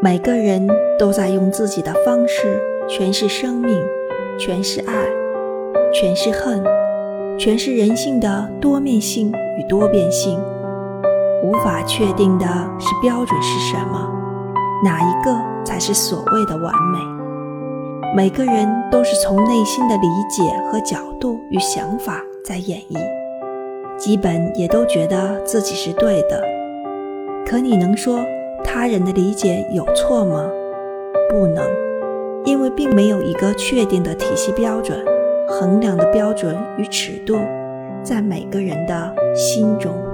每个人都在用自己的方式诠释生命，诠释爱，诠释恨，诠释人性的多面性与多变性。无法确定的是标准是什么，哪一个才是所谓的完美？每个人都是从内心的理解和角度与想法在演绎，基本也都觉得自己是对的。可你能说他人的理解有错吗？不能，因为并没有一个确定的体系标准，衡量的标准与尺度，在每个人的心中。